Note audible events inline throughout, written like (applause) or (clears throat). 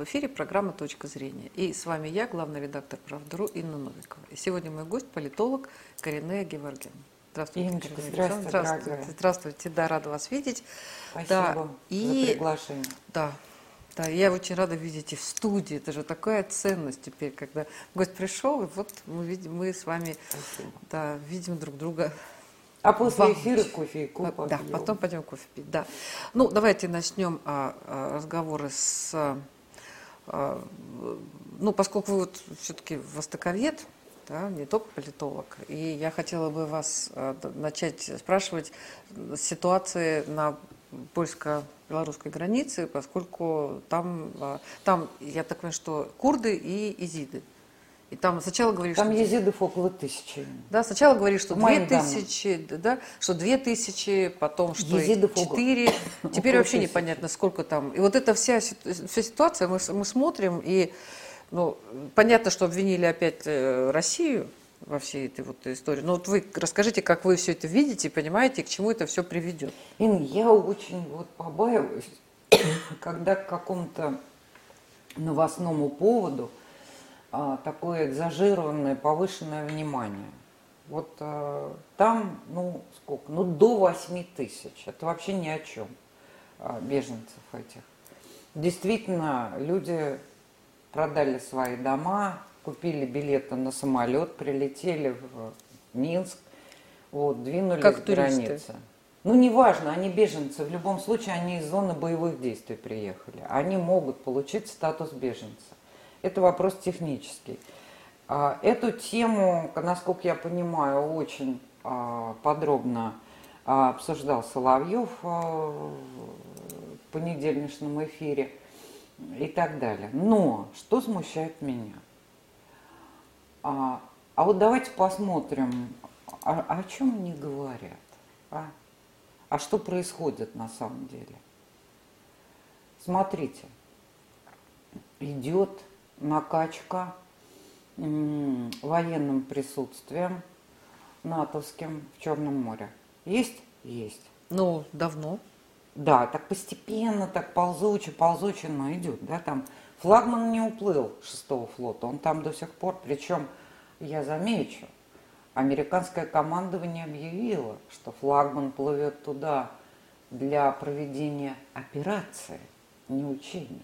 В эфире программа «Точка зрения». И с вами я, главный редактор «Правдару» Инна Новикова. И сегодня мой гость – политолог Коренея Геворгян. Здравствуйте, Инночка, здравствуйте, здравствуйте, здравствуйте, да, рада вас видеть. Спасибо да, за и, приглашение. Да, да, я очень рада видеть и в студии. Это же такая ценность теперь, когда гость пришел, и вот мы, видим, мы с вами да, видим друг друга а после Вам. эфира кофе и кофе. Да, потом пойдем кофе пить. Да. Ну, давайте начнем а, а, разговоры с... А, ну, поскольку вы вот все-таки востоковед, да, не только политолог, и я хотела бы вас а, начать спрашивать ситуации на польско-белорусской границе, поскольку там, а, там, я так понимаю, что курды и изиды. И там сначала говорили, Там что... езидов около тысячи. Да, сначала говорили, что две тысячи, да, что две тысячи, потом что Езидов четыре. (laughs) Теперь вообще тысячи. непонятно, сколько там. И вот эта вся, вся ситуация, мы, мы смотрим, и ну, понятно, что обвинили опять э, Россию во всей этой вот истории. Но вот вы расскажите, как вы все это видите, понимаете, к чему это все приведет. Ин, я очень вот побаиваюсь, (coughs) когда к какому-то новостному поводу такое экзажированное, повышенное внимание. Вот а, там, ну, сколько? Ну, до 8 тысяч. Это вообще ни о чем а, беженцев этих. Действительно, люди продали свои дома, купили билеты на самолет, прилетели в Минск, вот, двинулись Как к туристы. границе. Ну, неважно, они беженцы. В любом случае, они из зоны боевых действий приехали. Они могут получить статус беженца. Это вопрос технический. А, Эту тему, насколько я понимаю, очень а, подробно а, обсуждал Соловьев в понедельничном эфире и так далее. Но что смущает меня? А, а вот давайте посмотрим, а- о чем они говорят, а? А что происходит на самом деле? Смотрите, идет накачка военным присутствием натовским в Черном море. Есть? Есть. Ну, давно. Да, так постепенно, так ползуче, ползуче, но идет, да, там флагман не уплыл шестого флота, он там до сих пор, причем, я замечу, американское командование объявило, что флагман плывет туда для проведения операции, не учений.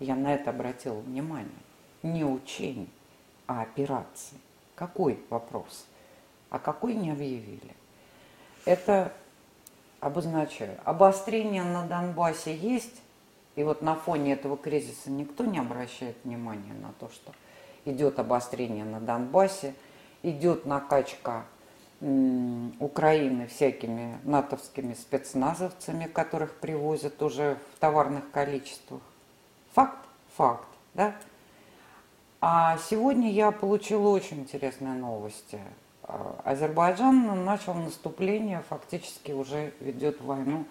Я на это обратила внимание. Не учений, а операции. Какой вопрос? А какой не объявили? Это обозначаю. Обострение на Донбассе есть, и вот на фоне этого кризиса никто не обращает внимания на то, что идет обострение на Донбассе, идет накачка Украины всякими натовскими спецназовцами, которых привозят уже в товарных количествах. Факт? Факт, да? А сегодня я получила очень интересные новости. А, Азербайджан начал наступление, фактически уже ведет войну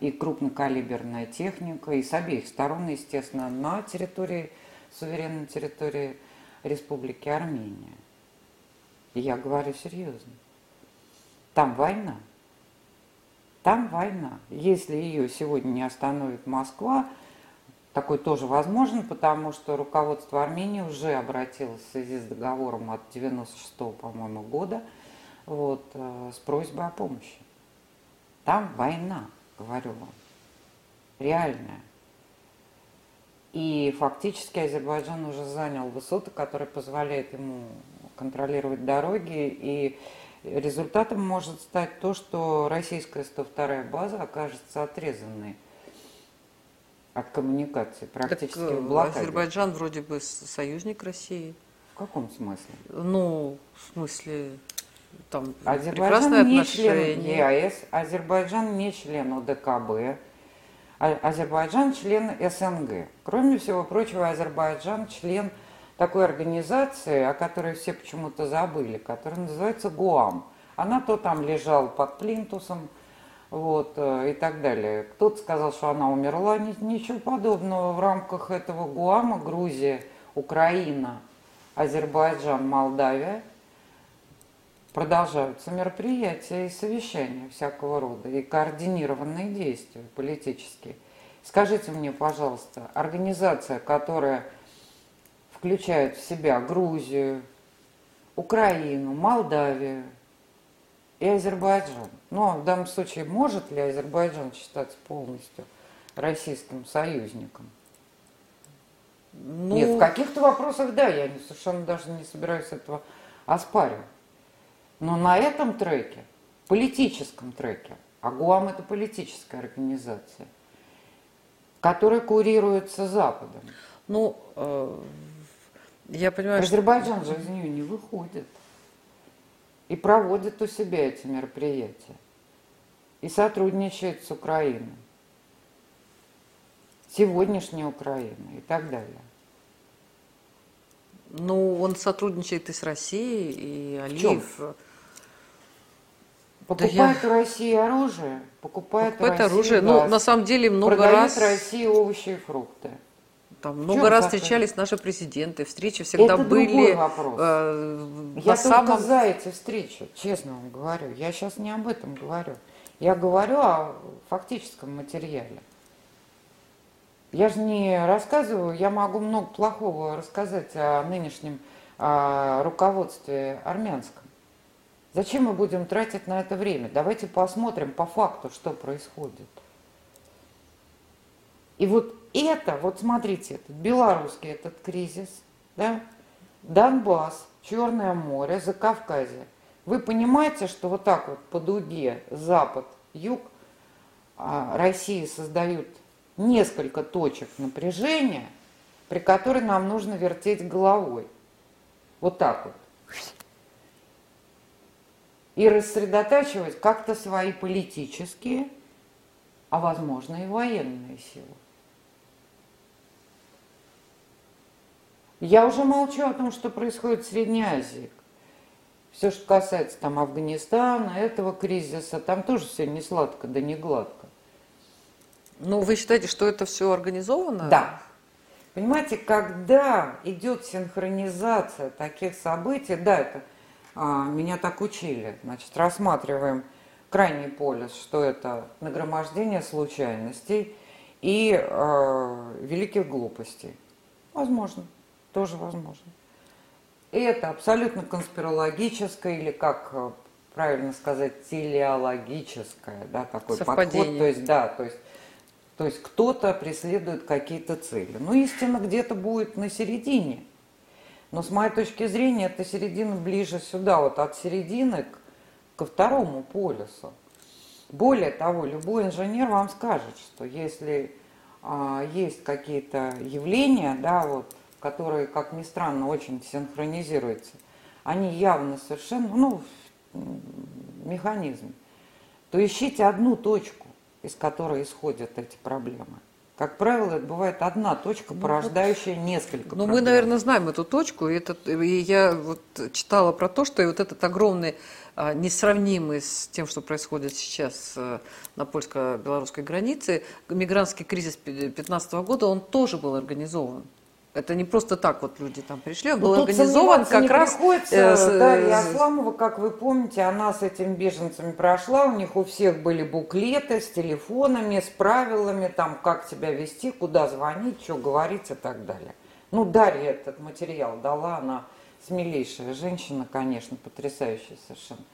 и крупнокалиберная техника, и с обеих сторон, естественно, на территории, суверенной территории Республики Армения. И я говорю серьезно. Там война. Там война. Если ее сегодня не остановит Москва, такой тоже возможен, потому что руководство Армении уже обратилось в связи с договором от 96 по-моему, года вот, э, с просьбой о помощи. Там война, говорю вам, реальная. И фактически Азербайджан уже занял высоты, которые позволяют ему контролировать дороги. И результатом может стать то, что российская 102-я база окажется отрезанной от коммуникации, практически Так, э, в блокаде. Азербайджан вроде бы союзник России. В каком смысле? Ну, в смысле, там Азербайджан не член. ЕАЭС, Азербайджан не член ОДКБ, А- Азербайджан член СНГ. Кроме всего прочего, Азербайджан член такой организации, о которой все почему-то забыли, которая называется ГУАМ. Она то там лежала под плинтусом, вот, э, и так далее. Кто-то сказал, что она умерла, Ни- ничего подобного. В рамках этого ГУАМа Грузия, Украина, Азербайджан, Молдавия продолжаются мероприятия и совещания всякого рода, и координированные действия политические Скажите мне, пожалуйста, организация, которая включает в себя Грузию, Украину, Молдавию и Азербайджан. Но в данном случае может ли Азербайджан считаться полностью российским союзником? Ну... Нет, в каких-то вопросах да, я не, совершенно даже не собираюсь этого оспаривать. Но на этом треке, политическом треке, а ГУАМ это политическая организация, которая курируется Западом. Ну, э, я понимаю, Азербайджан что... же из нее не выходит. И проводит у себя эти мероприятия. И сотрудничает с Украиной. Сегодняшней Украиной и так далее. Ну, он сотрудничает и с Россией, и Алиев. Покупает да я... у России оружие, покупает, покупает России оружие. Ну, газ, ну, на самом деле много продает раз... России овощи и фрукты. Там много раз встречались наши президенты, встречи всегда Это были. вопрос. Э, я самом... только за эти встречи, честно вам говорю. Я сейчас не об этом говорю. Я говорю о фактическом материале. Я же не рассказываю, я могу много плохого рассказать о нынешнем о руководстве армянском. Зачем мы будем тратить на это время? Давайте посмотрим по факту, что происходит. И вот это, вот смотрите, этот белорусский этот кризис, да, Донбасс, Черное море, Закавказье. Вы понимаете, что вот так вот по дуге запад, юг а, России создают несколько точек напряжения, при которой нам нужно вертеть головой. Вот так вот. И рассредотачивать как-то свои политические, а возможно и военные силы. Я уже молчу о том, что происходит в Средней Азии. Все, что касается там Афганистана, этого кризиса, там тоже все не сладко, да не гладко. Ну, вы считаете, что это все организовано? Да. Понимаете, когда идет синхронизация таких событий, да, это а, меня так учили, значит, рассматриваем крайний полюс, что это нагромождение случайностей и э, великих глупостей. Возможно, тоже возможно. И это абсолютно конспирологическое или как э, правильно сказать, телеологическое, да, такой Совпадение. подход. То есть, да, то есть то есть кто-то преследует какие-то цели. Ну, истина где-то будет на середине. Но с моей точки зрения, эта середина ближе сюда, вот от середины к, ко второму полюсу. Более того, любой инженер вам скажет, что если а, есть какие-то явления, да, вот, которые, как ни странно, очень синхронизируются, они явно совершенно, ну, механизм, то ищите одну точку из которой исходят эти проблемы. Как правило, это бывает одна точка, ну порождающая ну, несколько. Ну, проблем. мы, наверное, знаем эту точку. И, этот, и я вот читала про то, что и вот этот огромный, а, несравнимый с тем, что происходит сейчас а, на польско-белорусской границе, мигрантский кризис 2015 года, он тоже был организован. Это не просто так вот люди там пришли, он ну, был организован как раз... Э, Дарья Асламова, как вы помните, она с этими беженцами прошла, у них у всех были буклеты с телефонами, с правилами, там, как себя вести, куда звонить, что говорить и так далее. Ну, Дарья этот материал дала, она смелейшая женщина, конечно, потрясающая совершенно.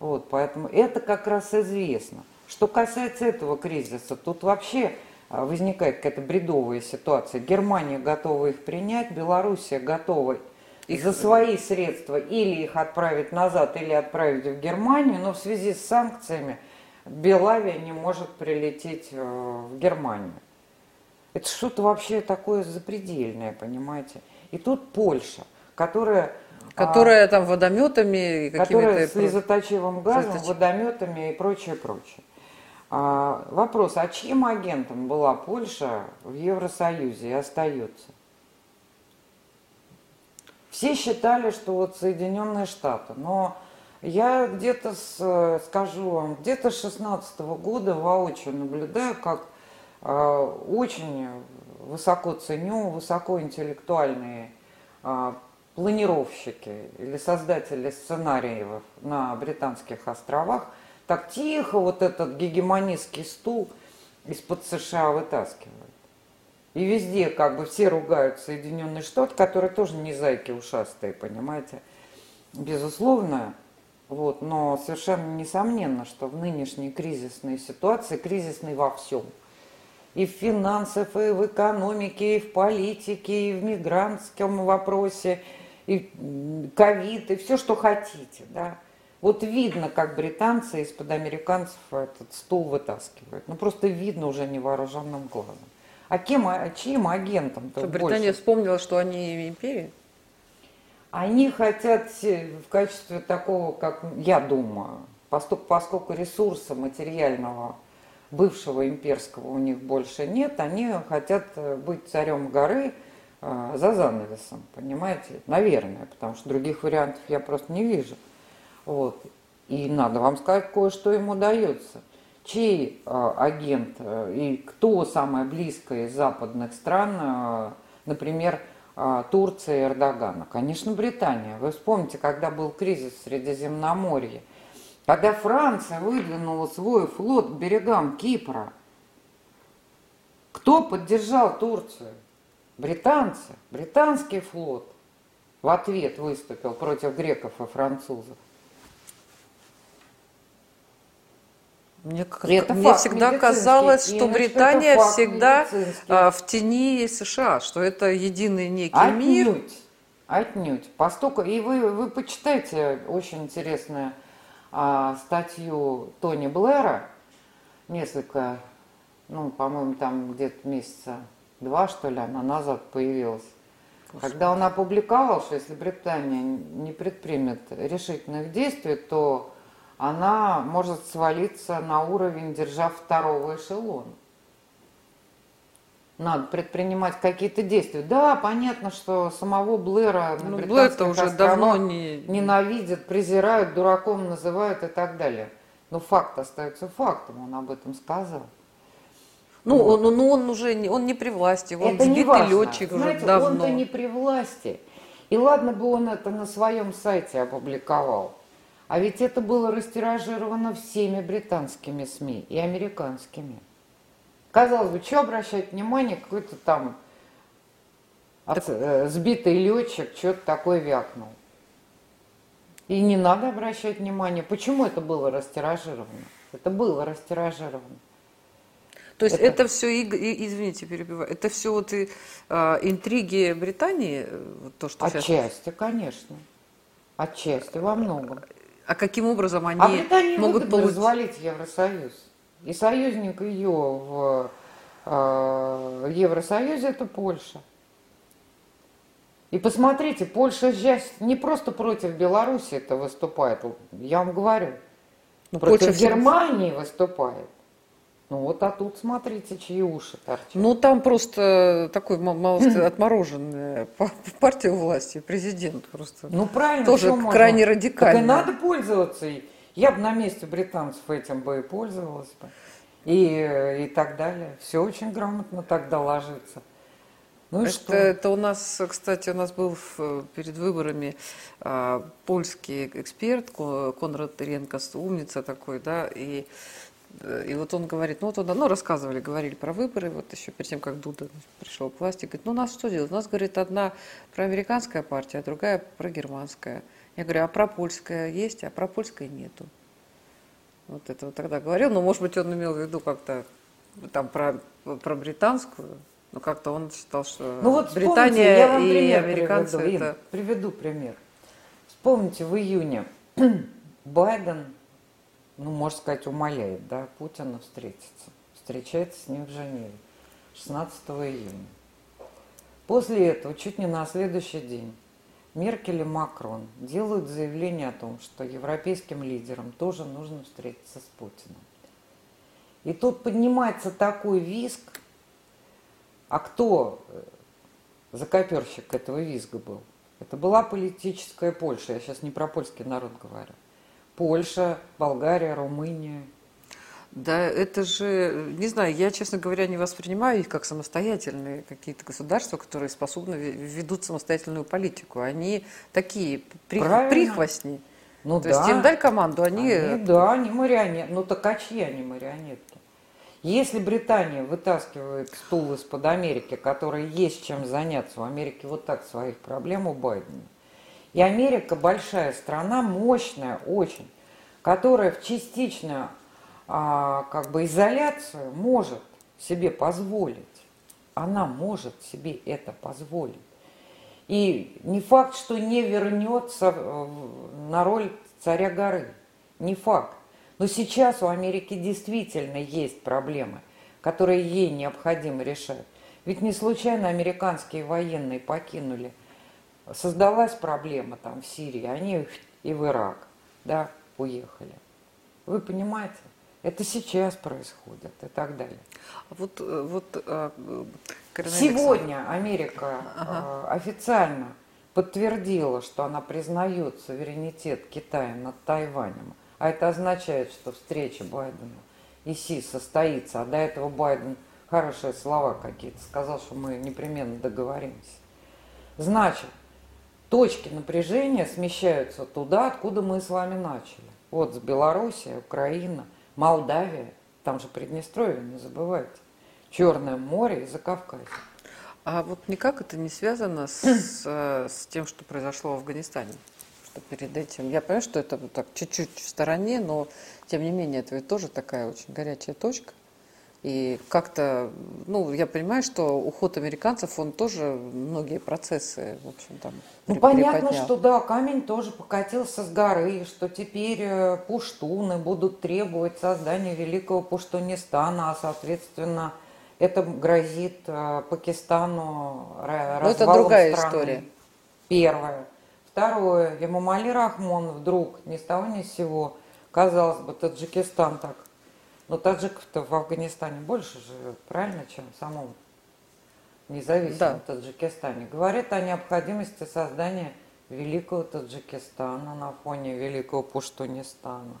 Вот, поэтому это как раз известно. Что касается этого кризиса, тут вообще возникает какая-то бредовая ситуация. Германия готова их принять, Белоруссия готова их за свои средства или их отправить назад, или отправить в Германию, но в связи с санкциями Белавия не может прилететь э, в Германию. Это что-то вообще такое запредельное, понимаете? И тут Польша, которая... Которая а, там водометами... Которая с слезоточивым газом, водометами и прочее, прочее. А, вопрос, а чьим агентом была Польша в Евросоюзе и остается? Все считали, что вот Соединенные Штаты, но я где-то, скажу вам, где-то с 16 года воочию наблюдаю, как э, очень высоко ценю, высокоинтеллектуальные э, планировщики или создатели сценариев на Британских островах – так тихо вот этот гегемонистский стул из-под США вытаскивают. И везде как бы все ругают Соединенные Штаты, которые тоже не зайки ушастые, понимаете. Безусловно, вот, но совершенно несомненно, что в нынешней кризисной ситуации, кризисной во всем, и в финансах, и в экономике, и в политике, и в мигрантском вопросе, и ковид, и все, что хотите, да. Вот видно, как британцы из-под американцев этот стул вытаскивают. Ну, просто видно уже невооруженным глазом. А кем, а чьим агентом-то Что Британия больше? вспомнила, что они империя? Они хотят в качестве такого, как я думаю, поскольку, поскольку ресурса материального бывшего имперского у них больше нет, они хотят э, быть царем горы э, за занавесом, понимаете? Наверное, потому что других вариантов я просто не вижу. Вот. И надо вам сказать, кое-что ему дается. Чей э, агент э, и кто самое близкое из западных стран, э, например, э, Турция и Эрдогана? Конечно, Британия. Вы вспомните, когда был кризис в Средиземноморье, когда Франция выдвинула свой флот к берегам Кипра, кто поддержал Турцию? Британцы, британский флот в ответ выступил против греков и французов. Мне, как, это мне всегда казалось, что Британия всегда а, в тени США, что это единый некий отнюдь, мир. Отнюдь. Постоку, и вы, вы почитайте очень интересную а, статью Тони Блэра, несколько, ну, по-моему, там где-то месяца два, что ли, она назад появилась. Когда он опубликовал, что если Британия не предпримет решительных действий, то она может свалиться на уровень, держа второго эшелона. Надо предпринимать какие-то действия. Да, понятно, что самого Блэра ну, Блэр-то уже давно не... ненавидят, презирают, дураком называют и так далее. Но факт остается фактом, он об этом сказал. Ну, вот. он, ну, он уже не, он не при власти, он это сбитый летчик Знаете, уже давно. он-то не при власти. И ладно бы он это на своем сайте опубликовал. А ведь это было растиражировано всеми британскими СМИ и американскими. Казалось бы, что обращать внимание, какой-то там от, э, сбитый летчик что-то такое вякнул. И не надо обращать внимание, почему это было растиражировано. Это было растиражировано. То есть это, это все, извините, перебиваю, это все вот и, а, интриги Британии, то, что Отчасти, сейчас... конечно. Отчасти, во многом. А каким образом они а Британия могут получить... развалить Евросоюз. И союзник ее в э, Евросоюзе это Польша. И посмотрите, Польша сейчас не просто против Беларуси это выступает, я вам говорю, ну, против Польша Германии выступает. Ну вот, а тут смотрите, чьи уши торчат. Ну там просто такой мало (laughs) отмороженная партия власти, президент просто. Ну правильно. Тоже крайне радикально. Так и надо пользоваться. Я бы на месте британцев этим бы и пользовалась бы. И, и так далее. Все очень грамотно тогда ложится. Ну и это, что? это у нас, кстати, у нас был в, перед выборами а, польский эксперт Конрад Ренкос, умница такой, да, и Э, и вот он говорит, ну вот он, ну рассказывали, говорили про выборы, вот еще перед тем, как Дуда пришел к власти, говорит, ну у нас что делать? У нас, говорит, одна проамериканская партия, а другая прогерманская. Я говорю, а пропольская есть, а пропольской нету. Вот это вот тогда говорил, но может быть он имел в виду как-то там про, про британскую, но как-то он считал, что ну вот Британия я вам и американцы приведу, это... приведу пример. Вспомните, в июне (clears throat) Байден ну, можно сказать, умоляет, да, Путина встретиться. Встречается с ним в Женеве 16 июня. После этого, чуть не на следующий день, Меркель и Макрон делают заявление о том, что европейским лидерам тоже нужно встретиться с Путиным. И тут поднимается такой виск, а кто э, закоперщик этого визга был? Это была политическая Польша, я сейчас не про польский народ говорю. Польша, Болгария, Румыния. Да, это же, не знаю, я, честно говоря, не воспринимаю их как самостоятельные какие-то государства, которые способны ведут самостоятельную политику. Они такие при, прихвостни. Ну, То да. есть им дай команду, они... они... Да, они марионетки. Ну так а чьи они марионетки? Если Британия вытаскивает стул из-под Америки, который есть чем заняться, у Америки вот так своих проблем у Байдена, и Америка большая страна, мощная очень, которая в частичную а, как бы изоляцию может себе позволить. Она может себе это позволить. И не факт, что не вернется на роль царя горы. Не факт. Но сейчас у Америки действительно есть проблемы, которые ей необходимо решать. Ведь не случайно американские военные покинули. Создалась проблема там в Сирии, они и в Ирак, да, уехали. Вы понимаете? Это сейчас происходит и так далее. А вот, э, вот а, Сегодня Америка ага. официально подтвердила, что она признает суверенитет Китая над Тайванем. А это означает, что встреча Байдена и Си состоится. А до этого Байден хорошие слова какие-то сказал, что мы непременно договоримся. Значит, точки напряжения смещаются туда, откуда мы с вами начали. Вот с Белоруссией, Украина, Молдавия, там же Приднестровье, не забывайте. Черное море и Закавказье. А вот никак это не связано с, (clears throat) с тем, что произошло в Афганистане? Что перед этим, я понимаю, что это так чуть-чуть в стороне, но тем не менее это ведь тоже такая очень горячая точка. И как-то, ну, я понимаю, что уход американцев, он тоже многие процессы, в общем, там Ну, понятно, что да, камень тоже покатился с горы, что теперь э, пуштуны будут требовать создания великого Пуштунистана, а, соответственно, это грозит э, Пакистану развалом Но это другая страны. история. Первое. Второе. Эмомали Рахмон вдруг ни с того ни с сего, казалось бы, Таджикистан так. Но таджиков-то в Афганистане больше живет, правильно, чем в самом независимом да. Таджикистане. Говорит о необходимости создания великого Таджикистана на фоне великого Пуштунистана.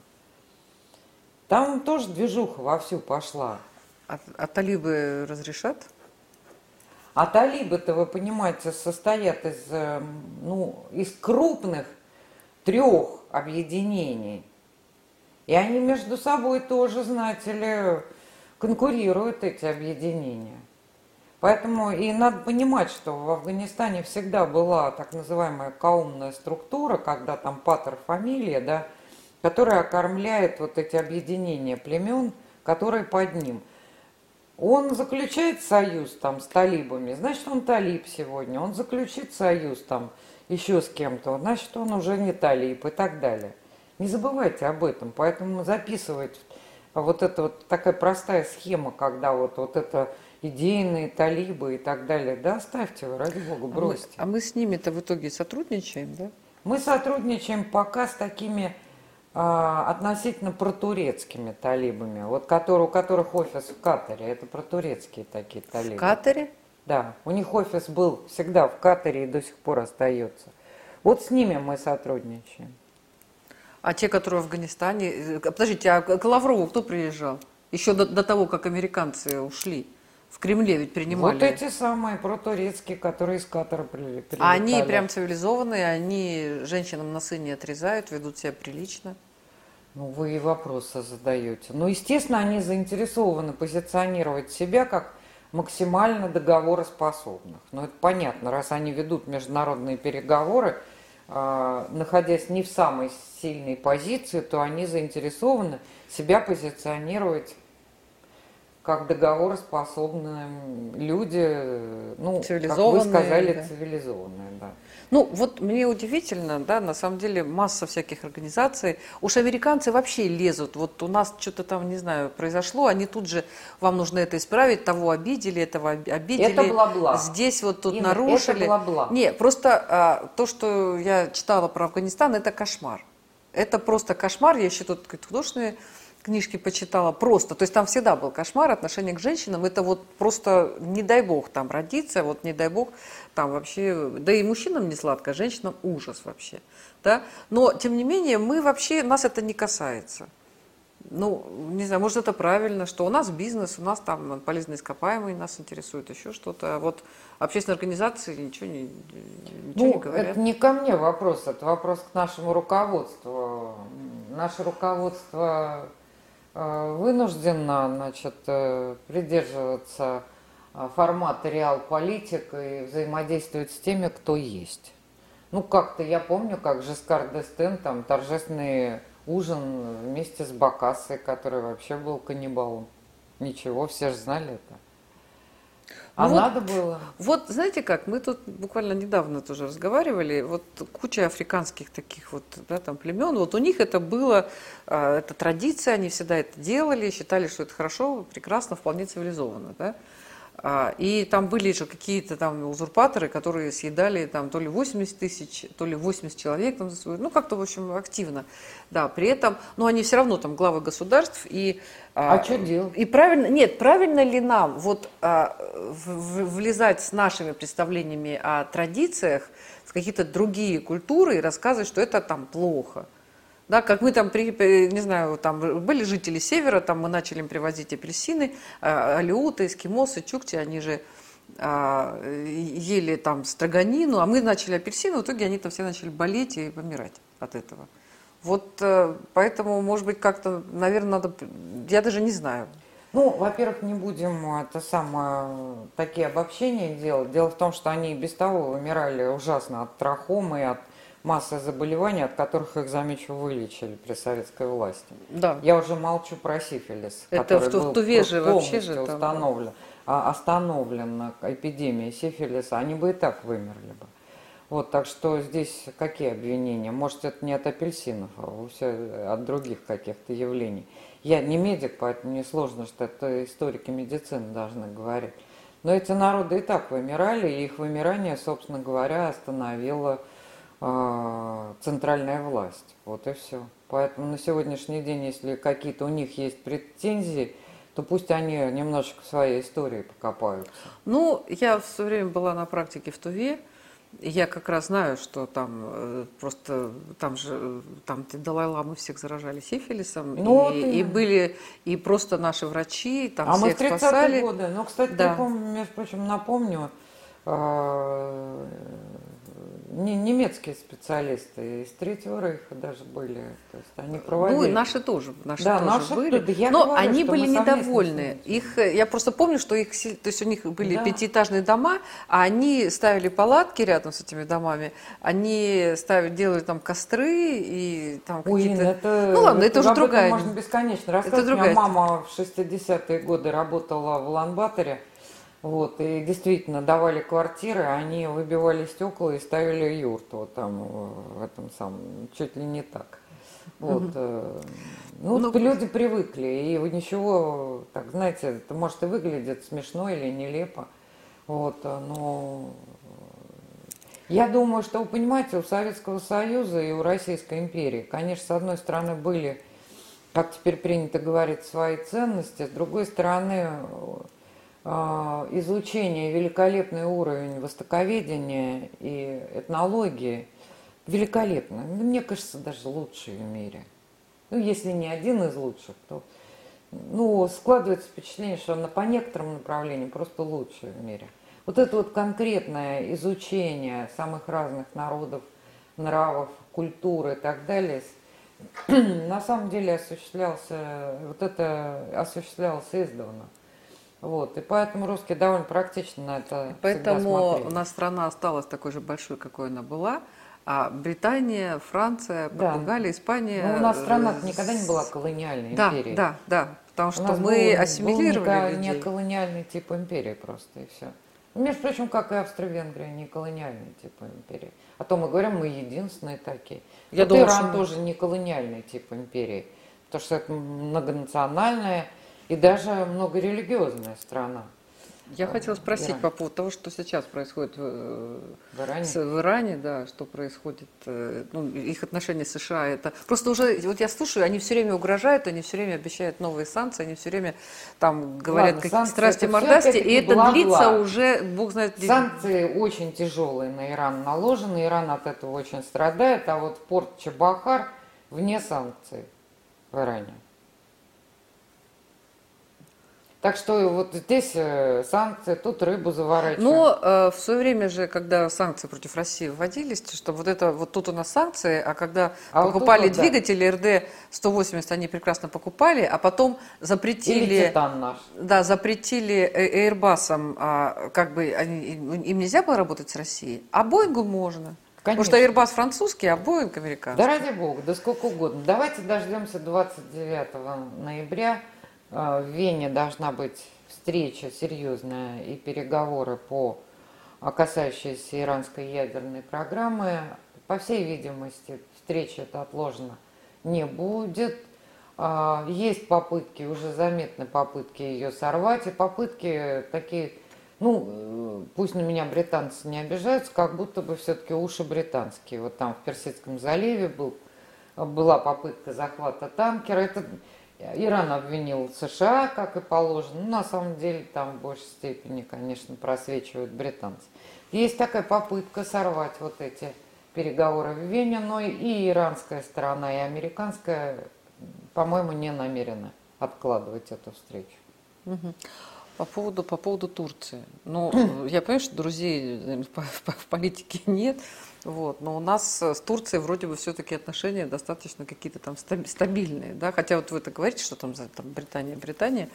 Там тоже движуха вовсю пошла. А, а талибы разрешат? А талибы-то, вы понимаете, состоят из, эм, ну, из крупных трех объединений. И они между собой тоже, знаете ли, конкурируют, эти объединения. Поэтому и надо понимать, что в Афганистане всегда была так называемая каумная структура, когда там патер фамилия, да, которая окормляет вот эти объединения племен, которые под ним – он заключает союз там с талибами, значит, он талиб сегодня. Он заключит союз там еще с кем-то, значит, он уже не талиб и так далее. Не забывайте об этом, поэтому записывать вот это вот такая простая схема, когда вот, вот это идейные талибы и так далее, да, оставьте вы, ради бога, бросьте. А мы, а мы с ними-то в итоге сотрудничаем, да? Мы сотрудничаем пока с такими а, относительно протурецкими талибами, вот которые, у которых офис в Катаре, это протурецкие такие талибы. В Катаре? Да, у них офис был всегда в Катаре и до сих пор остается. Вот с ними мы сотрудничаем. А те, которые в Афганистане... Э, подождите, а к Лаврову кто приезжал? Еще до, до того, как американцы ушли. В Кремле ведь принимали. Вот эти самые протурецкие, которые из Катара прилетали. А они прям цивилизованные, они женщинам носы не отрезают, ведут себя прилично. Ну, вы и вопросы задаете. Ну, естественно, они заинтересованы позиционировать себя как максимально договороспособных. Ну, это понятно, раз они ведут международные переговоры, находясь не в самой сильной позиции, то они заинтересованы себя позиционировать как договороспособные люди, ну, как вы сказали, да. цивилизованные, да. Ну, вот мне удивительно, да, на самом деле масса всяких организаций. Уж американцы вообще лезут. Вот у нас что-то там, не знаю, произошло, они тут же, вам нужно это исправить, того обидели, этого обидели. Это бла-бла. Здесь вот тут Инна, нарушили. Это бла-бла. Не, просто а, то, что я читала про Афганистан, это кошмар. Это просто кошмар. Я еще тут художественные книжки почитала просто, то есть там всегда был кошмар, отношение к женщинам, это вот просто не дай бог там родиться, вот не дай бог там вообще, да и мужчинам не сладко, а женщинам ужас вообще, да, но тем не менее мы вообще, нас это не касается. Ну, не знаю, может это правильно, что у нас бизнес, у нас там полезные ископаемые нас интересует, еще что-то. А вот общественные организации ничего не, ничего ну, не говорят. Это не ко мне вопрос, это вопрос к нашему руководству. Наше руководство вынуждена значит, э, придерживаться э, формата реал-политик и взаимодействовать с теми, кто есть. Ну, как-то я помню, как Жескар Дестен, там, торжественный ужин вместе с Бакасой, который вообще был каннибалом. Ничего, все же знали это. А Ну вот- надо было. Вот знаете как, мы тут буквально недавно тоже разговаривали, вот куча африканских таких вот да, там племен, вот у них это было, а, это традиция, они всегда это делали, считали, что это хорошо, прекрасно, вполне цивилизованно, да. А, И там были же какие-то там узурпаторы, которые съедали там то ли 80 тысяч, то ли 80 человек, там, за свою- ну как-то, в общем, активно. Да, при этом, но они все равно там главы государств и... А чё делать? И правильно, нет, правильно ли нам вот а, в- в- влезать с нашими представлениями о традициях в какие-то другие культуры и рассказывать, что это там плохо? Да, как мы там, при, не знаю, там были жители севера, там мы начали им привозить апельсины, а, алиуты, эскимосы, чукчи, они же а, ели там строганину, а мы начали апельсины, в итоге они там все начали болеть и помирать от этого. Вот э, поэтому, может быть, как-то, наверное, надо, я даже не знаю. Ну, во-первых, не будем это самое, такие обобщения делать. Дело в том, что они и без того вымирали ужасно от трахомы от массы заболеваний, от которых их, замечу, вылечили при советской власти. Да. Я уже молчу про сифилис, Это который в был Туве же вообще же там, да. установлен, а, остановлена эпидемия сифилиса, они бы и так вымерли бы. Вот, так что здесь какие обвинения? Может, это не от апельсинов, а вовсе от других каких-то явлений. Я не медик, поэтому мне сложно, что это историки медицины должны говорить. Но эти народы и так вымирали, и их вымирание, собственно говоря, остановило центральная власть. Вот и все. Поэтому на сегодняшний день, если какие-то у них есть претензии, то пусть они немножечко в своей истории покопаются. Ну, я все время была на практике в Туве, я как раз знаю, что там э, просто там же там Далай-ламы всех заражали сифилисом, Ну, вот и, именно. и были и просто наши врачи, там а мы в всех 30-е спасали. годы. Ну, кстати, Да. я помню, между прочим, напомню, э, не- немецкие специалисты из Третьего Рейха даже были. То есть они проводили. Ну, и наши тоже, наши Да, тоже наши были. тоже. Я Но говорю, они были недовольны. Их, э, я просто помню, что их, то есть у них были Да. пятиэтажные дома, а они ставили палатки рядом с этими домами, они ставили, делали там костры и там какие-то... Это, Ну ладно, это уже об этом другая- можно бесконечно рассказывать. другая У меня мама в 60-е годы работала в Улан-Баторе. Вот, и действительно давали квартиры, они выбивали стекла и ставили юрту вот там э, в этом самом, чуть ли не так. Вот, э, ну, Ну, люди привыкли, и ничего, так, знаете, это может и выглядит смешно или нелепо, вот, э, но я думаю, что вы понимаете, у Советского Союза и у Российской империи, конечно, с одной стороны были, как теперь принято говорить, свои ценности, с другой стороны, э, изучение, великолепный уровень востоковедения и этнологии великолепно. Мне кажется, даже лучший в мире. Ну, если не один из лучших, то ну, складывается впечатление, что она по некоторым направлениям просто лучшая в мире. Вот это вот конкретное изучение самых разных народов, нравов, культуры и так далее, (clears throat) на самом деле осуществлялся, вот это осуществлялось издавна. Вот, и поэтому русские довольно практично на это Поэтому у нас страна осталась такой же большой, какой она была, а Британия, Франция, Да. Португалия, Испания... Ну, у нас страна э, никогда не была колониальной Да, империей. да, да, потому У что мы был- ассимилировали был не, людей. не колониальный тип империи просто, и все. Между прочим, как и Австро-Венгрия, не колониальный тип империи. А то мы говорим, мы единственные такие. Я Вот думала, Иран что тоже не колониальный тип империи, потому что это многонациональная и даже многорелигиозная страна Я хотела спросить Иран. по поводу того, что сейчас происходит в, э, в Иране. с- в Иране, да, что происходит, э, ну, их отношения с США, это просто уже, вот я слушаю, они все время угрожают, они все время обещают новые санкции, они все время там говорят Ладно, какие санкции страсти мордасти, и это бла-бла. длится уже, бог знает, где- Санкции очень тяжелые на Иран наложены, Иран от этого очень страдает, а вот порт Чабахар вне санкций в Иране. Так что вот здесь э, санкции, тут рыбу заворачивают. Но э, в свое время же, когда санкции против России вводились, что вот это вот тут у нас санкции, а когда а покупали вот тут, двигатели да. РД-180, они прекрасно покупали, а потом запретили... Или титан наш. Да, запретили э, Airbus, а, как бы они, им нельзя было работать с Россией, а Боингу можно. Конечно. Потому что Airbus французский, а Боинг американский. Да ради бога, да сколько угодно. Давайте дождемся 29 ноября в Вене должна быть встреча серьезная и переговоры по а, касающиеся иранской ядерной программы. По всей видимости, встреча это отложена не будет. А, есть попытки, уже заметны попытки ее сорвать, и попытки такие, ну, пусть на меня британцы не обижаются, как будто бы все-таки уши британские. Вот там в Персидском заливе был, была попытка захвата танкера. Это Иран обвинил США, как и положено. Ну, на самом деле, там в большей степени, конечно, просвечивают британцы. Есть такая попытка сорвать вот эти переговоры в Вене, но и иранская сторона, и американская, по-моему, не намерены откладывать эту встречу. По поводу, по поводу Турции. Ну, (clears throat) я понимаю, что друзей (laughs) в политике нет, вот. Но у нас с Турцией вроде бы все-таки отношения достаточно какие-то там стабильные, да, хотя вот вы это говорите, что там за там, Британия, Британия,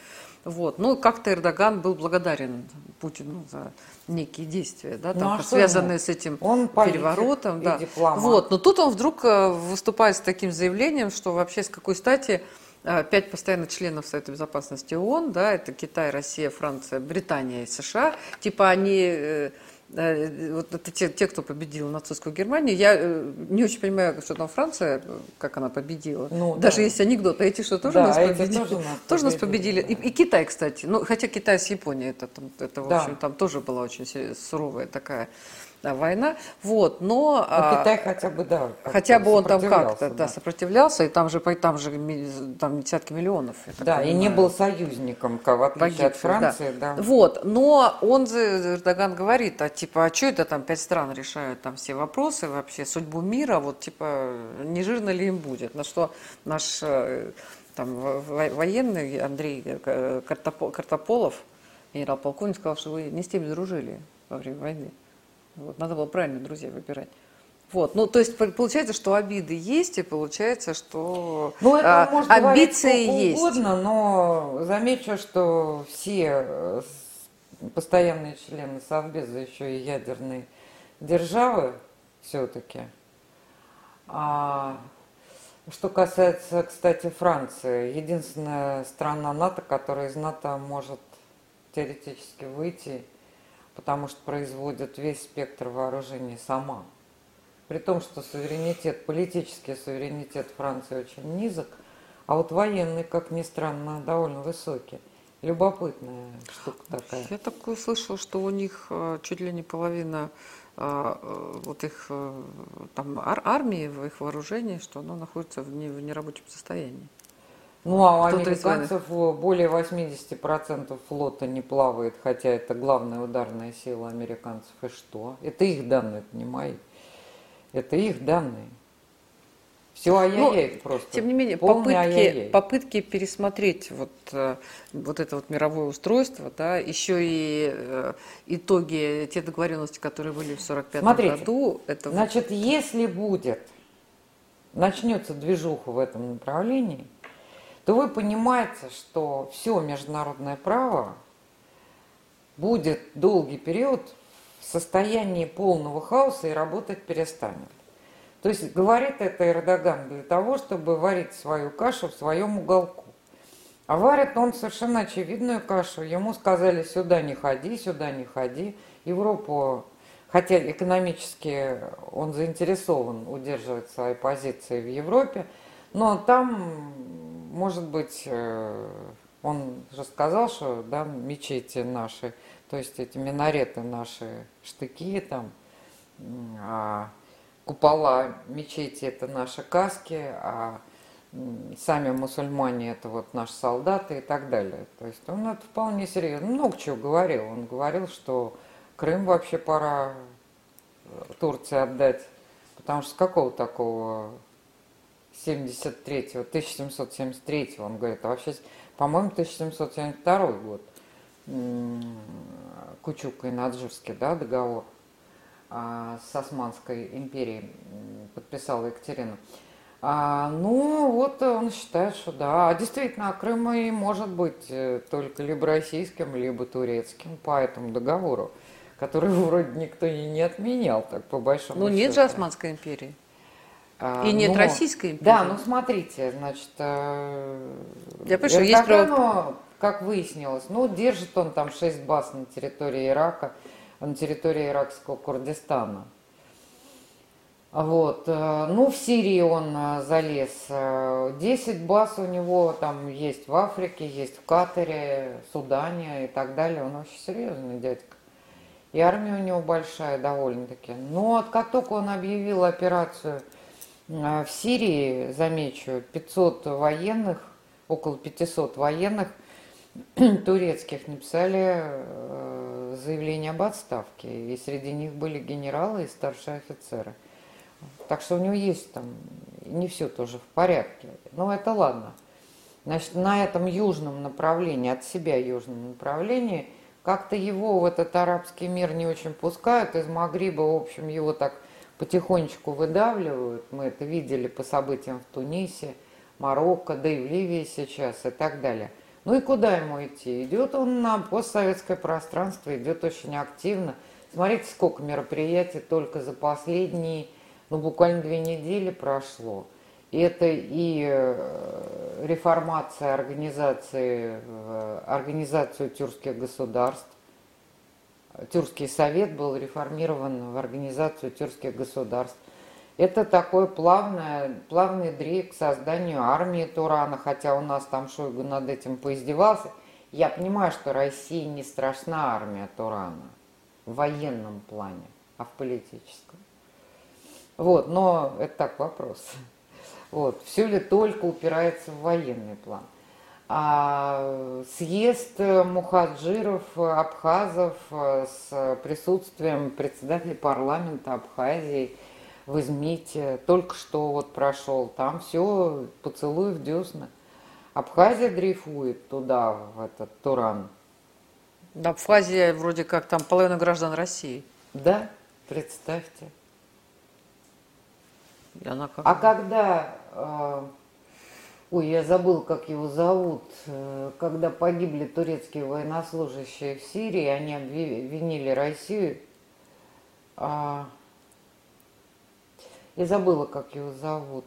вот. Ну, как-то Эрдоган был благодарен Путину за некие действия, да, там, ну, а связанные ему? с этим он переворотом, да. Дипломат. Вот. Но тут он вдруг э, выступает с таким заявлением, что вообще с какой стати э, пять постоянных членов Совета Безопасности ООН, да, это Китай, Россия, Франция, Британия и США, типа они э, вот это те, те, кто победил нацистскую Германию. Я э, не очень понимаю, что там Франция, как она победила. Ну, Даже да. есть анекдот, а эти что, тоже да, нас победили? Тоже, нас, тоже нас победили. Да. И, и Китай, кстати. Ну, хотя Китай с Японией, это, это в общем, там тоже была очень суровая такая да, война. Вот, но, но а, Китай хотя бы, да. Хотя бы он там как-то да. Да, сопротивлялся, и там же там же там десятки миллионов. Да, понимаю. и не был союзником, в отличие Погибших, от Франции. Да. Да. Вот, но он, Эрдоган говорит, а типа, а что это там пять стран решают там все вопросы, вообще судьбу мира, вот типа, не жирно ли им будет? На что наш э, там военный Андрей э, Картополов, генерал-полковник, сказал, что вы не с теми дружили во время войны. Вот, надо было правильно друзей выбирать. Вот, ну то есть получается, что обиды есть, и получается, что ну, это а, может амбиции есть. Угодно, но замечу, что все э, постоянные члены Совбеза еще и ядерные державы все-таки. А, что касается, кстати, Франции, единственная страна НАТО, которая из НАТО может теоретически выйти потому что производит весь спектр вооружений сама. При том, что суверенитет, политический суверенитет Франции очень низок, а вот военный, как ни странно, довольно высокий. Любопытная штука такая. Я такое слышала, что у них э, чуть ли не половина э, э, вот их там ар армии, в их вооружении, что оно находится в, не, в нерабочем состоянии. Ну, а у американцев более 80% флота не плавает, хотя это главная ударная сила американцев. И что? Это их данные, мои. Это их данные. Все ай-яй-яй ну, просто. Тем не менее, попытки, попытки пересмотреть вот, э, вот это вот мировое устройство, да, еще и э, итоги, те договоренности, которые были в 1945 году. Это значит, вот... если будет, начнется движуха в этом направлении – то вы понимаете, что все международное право будет долгий период в состоянии полного хаоса и работать перестанет. То есть говорит это Эрдоган для того, чтобы варить свою кашу в своем уголку. А варит он совершенно очевидную кашу. Ему сказали, сюда не ходи, сюда не ходи. Европу, хотя экономически он заинтересован удерживать свои позиции в Европе, но там может быть, э, он же сказал, что да, мечети наши, то есть эти минареты наши, штыки там, а купола мечети это наши каски, а сами мусульмане это вот наши солдаты и так далее. То есть он это вполне серьезно, много чего говорил. Он говорил, что Крым вообще пора э, Турции отдать, потому что с какого такого 73 1773 он говорит, а вообще, по-моему, 1772 год. Кучук и Наджирский, да, договор а, с Османской империей подписала Екатерина. А, ну, вот он считает, что да. А действительно, Крым и может быть э, только либо российским, либо турецким по этому договору, который (laughs) вроде никто и не отменял, так по большому Ну, счету. нет же Османской империи. А, И нет ну, Российской империи. Да, ну смотрите, значит, э, Я понимаю, что есть Эрдогану, как выяснилось, ну, держит он там 6 баз на территории Ирака, на территории иракского Курдистана. Вот. э, Ну, в Сирии он э, залез. э, 10 баз у него там есть в Африке, есть в Катаре, Судане и так далее. Он очень серьезный дядька. И армия у него большая довольно-таки. Но как только он объявил операцию в Сирии, замечу, 500 военных, около 500 военных (clears throat) турецких написали э, заявление об отставке. И среди них были генералы и старшие офицеры. Так что у него есть там не все тоже в порядке. Но это ладно. Значит, на этом южном направлении, от себя южном направлении, как-то его в этот арабский мир не очень пускают. Из Магриба, в общем, его так потихонечку выдавливают. Мы это видели по событиям в Тунисе, Марокко, да и в Ливии сейчас и так далее. Ну и куда ему идти? Идет он на постсоветское пространство, идет очень активно. Смотрите, сколько мероприятий только за последние ну, буквально две недели прошло. Это и э, реформация организации, э, организацию тюркских государств. Тюркский совет был реформирован в организацию тюркских государств. Это такой плавный, плавный дрейф к созданию армии Турана, хотя у нас там Шойгу над этим поиздевался. Я понимаю, что России не страшна армия Турана в военном плане, а в политическом. Вот, но это так вопрос. Вот, все ли только упирается в военный план. А съезд мухаджиров, абхазов с присутствием председателя парламента Абхазии в Измите только что вот прошел. Там все поцелуй в десна. Абхазия дрейфует туда, в этот Туран. Да, Абхазия вроде как там половина граждан России. Да, представьте. И она как... А когда, э, ой, я забыл, как его зовут, э, когда погибли турецкие военнослужащие в Сирии, они обвинили Россию. А, я забыла, как его зовут.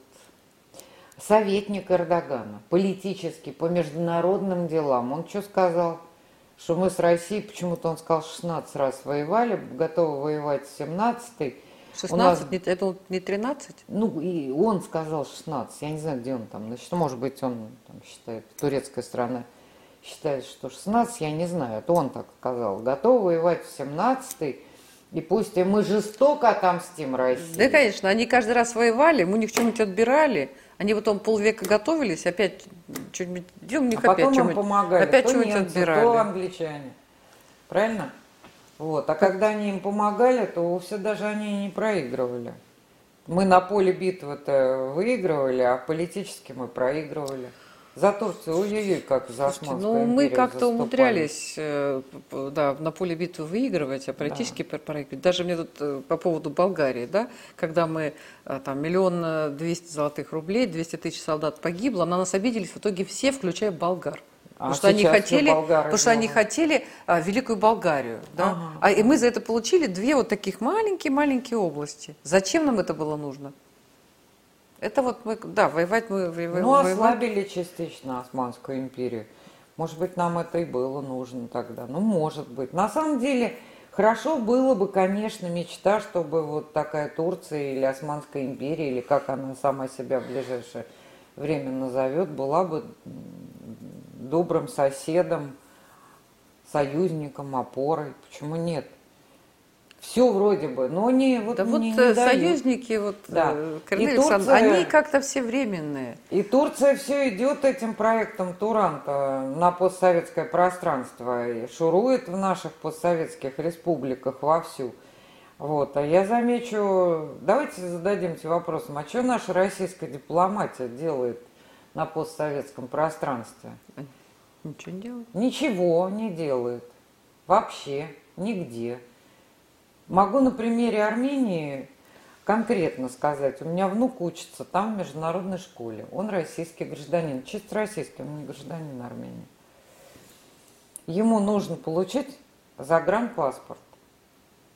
Советник Эрдогана, политический, по международным делам. Он что сказал? Что мы с Россией, почему-то он сказал, 16 раз воевали, готовы воевать 17-й. 16, У нас- не- это не 13? Ну, и он сказал 16. Я не знаю, где он там. Значит, может быть, он там считает, турецкая страна считает, что 16, я не знаю. Это он так сказал. Готов воевать в 17 и пусть и мы жестоко отомстим России. Да, конечно, они каждый раз воевали, мы у них что-нибудь отбирали, они потом полвека готовились, опять что-нибудь делаем, у них а потом опять им помогали. опять то немцы, отбирали. то англичане. Правильно? Вот. А когда они им помогали, то все даже они не проигрывали. Мы на поле битвы-то выигрывали, а политически мы проигрывали. За Турцию, ой-ой-ой, как за Слушайте, ну, мы как-то умудрялись э, да, на поле битвы выигрывать, а политически пр- проигрывать. Даже мне тут э, по поводу Болгарии, да, когда мы э, там миллион двести золотых рублей, 200 тысяч солдат погибло, на нас обиделись в итоге все, включая болгар. А Потому что они хотели, болгары потому что они хотели а, Великую Болгарию, да? Ага. А и мы за это получили две вот таких маленькие-маленькие области. Зачем нам это было нужно? Это вот мы, да, воевать мы воевали. Ну, ослабили частично Османскую империю. Может быть, нам это и было нужно тогда. Ну, может быть. На самом деле, хорошо было бы, конечно, мечта, чтобы вот такая Турция или Османская империя, или как она сама себя в ближайшее время назовет, была бы добрым соседом, союзником, опорой. Почему нет? Все вроде бы, но не вот Да вот не, не э, дают. союзники, вот Да. э, И Корнелий Александрович, Турция- они как-то все временные. И Турция все идет этим проектом Туранта на постсоветское пространство и шурует в наших постсоветских республиках вовсю. Вот, а я замечу, давайте зададимся вопросом, а что наша российская дипломатия делает на постсоветском пространстве? Ничего не делает. Ничего не делает. Вообще, нигде. Могу на примере Армении конкретно сказать. У меня внук учится там в международной школе. Он российский гражданин, чисто российский, он не гражданин Армении. Ему нужно получить загранпаспорт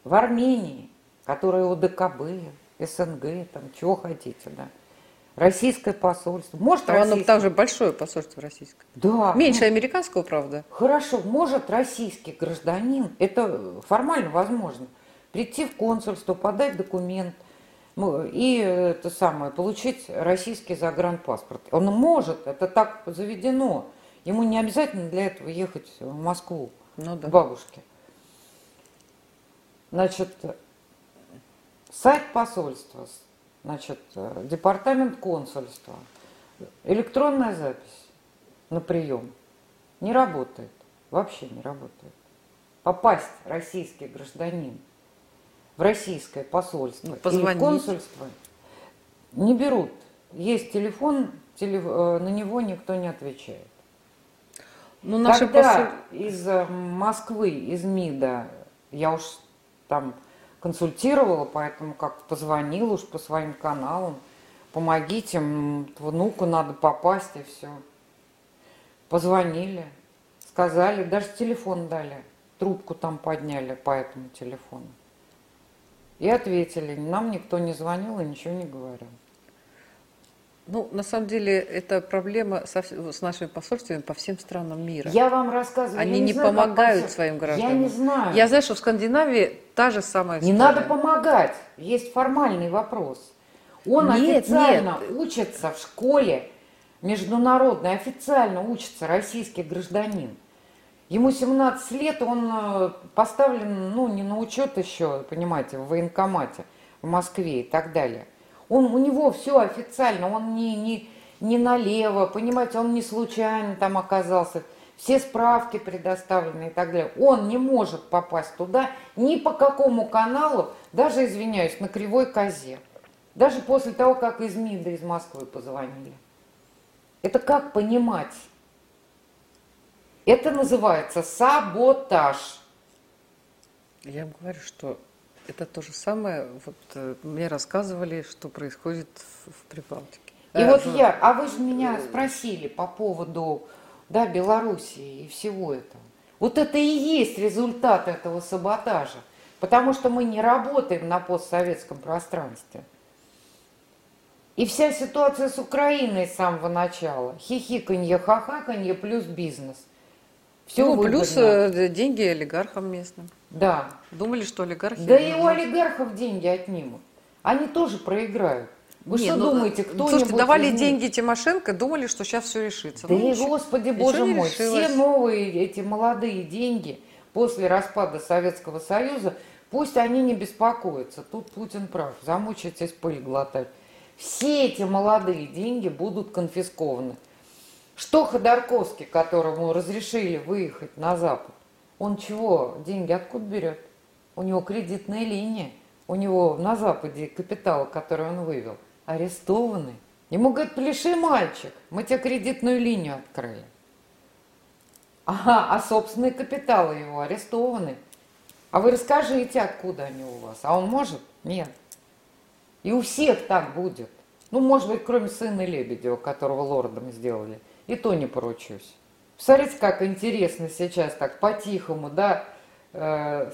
в Армении, которая ОДКБ, СНГ, там, чего хотите, да. Российское посольство. Может, а российское... оно там же большое посольство российское. Да. Меньше ну, американского, правда. Хорошо, может российский гражданин, это формально возможно, прийти в консульство, подать документ и это самое, получить российский загранпаспорт. Он может, это так заведено. Ему не обязательно для этого ехать в Москву ну, да. к бабушке. Значит, сайт посольства, значит, департамент консульства, электронная запись на прием не работает, вообще не работает. Попасть российский гражданин в российское посольство ну, или в консульство не берут. Есть телефон, теле, э, на него никто не отвечает. Ну, наши Когда посол... из э, Москвы, из МИДа, я уж там консультировала, поэтому как позвонила уж по своим каналам, помогите, внуку надо попасть и все. Позвонили, сказали, даже телефон дали, трубку там подняли по этому телефону. И ответили, нам никто не звонил и ничего не говорил. Ну, на самом деле, это проблема со, с нашими посольствами по всем странам мира. Я вам рассказываю. Они не, не знаю, помогают своим гражданам. Я не знаю. Я знаю, что в Скандинавии та же самая история. Не надо помогать. Есть формальный вопрос. Он нет, официально нет. учится в школе международной, официально учится российский гражданин. Ему 17 лет, он э, поставлен, ну, не на учет еще, понимаете, в военкомате в Москве и так далее. Он, у него все официально, он не, не, не налево, понимаете, он не случайно там оказался. Все справки предоставлены и так далее. Он не может попасть туда ни по какому каналу, даже, извиняюсь, на кривой козе. Даже после того, как из МИДа из Москвы позвонили. Это как понимать? Это называется саботаж. Я вам говорю, что это то же самое, вот э, мне рассказывали, что происходит в, в Прибалтике. И э, вот в... я, а вы же меня спросили по поводу да, Белоруссии и всего этого. Вот это и есть результат этого саботажа, потому что мы не работаем на постсоветском пространстве. И вся ситуация с Украиной с самого начала. Хихиканье, хахаканье плюс бизнес. Все ну, плюс э, деньги олигархам местным. Да. Думали, что олигархи... Да и у олигархов деньги отнимут. Они тоже проиграют. Вы Нет, что ну, думаете, кто Слушайте, давали из деньги Тимошенко, думали, что сейчас все решится. Да ну, и, господи, боже мой, все новые эти молодые деньги после распада Советского Союза, пусть они не беспокоятся. Тут Путин прав, замучитесь пыль глотать. Все эти молодые деньги будут конфискованы. Что Ходорковский, которому разрешили выехать на Запад, он чего, деньги откуда берет? У него кредитная линия, у него на Западе капитал, который он вывел, арестованный. Ему говорят, пляши, мальчик, мы тебе кредитную линию открыли. Ага, а собственные капиталы его арестованы. А вы расскажите, откуда они у вас. А он может? Нет. И у всех так будет. Ну, может быть, кроме сына Лебедева, которого лордом сделали. И то не поручусь. Смотрите, как интересно сейчас так по-тихому, да, э,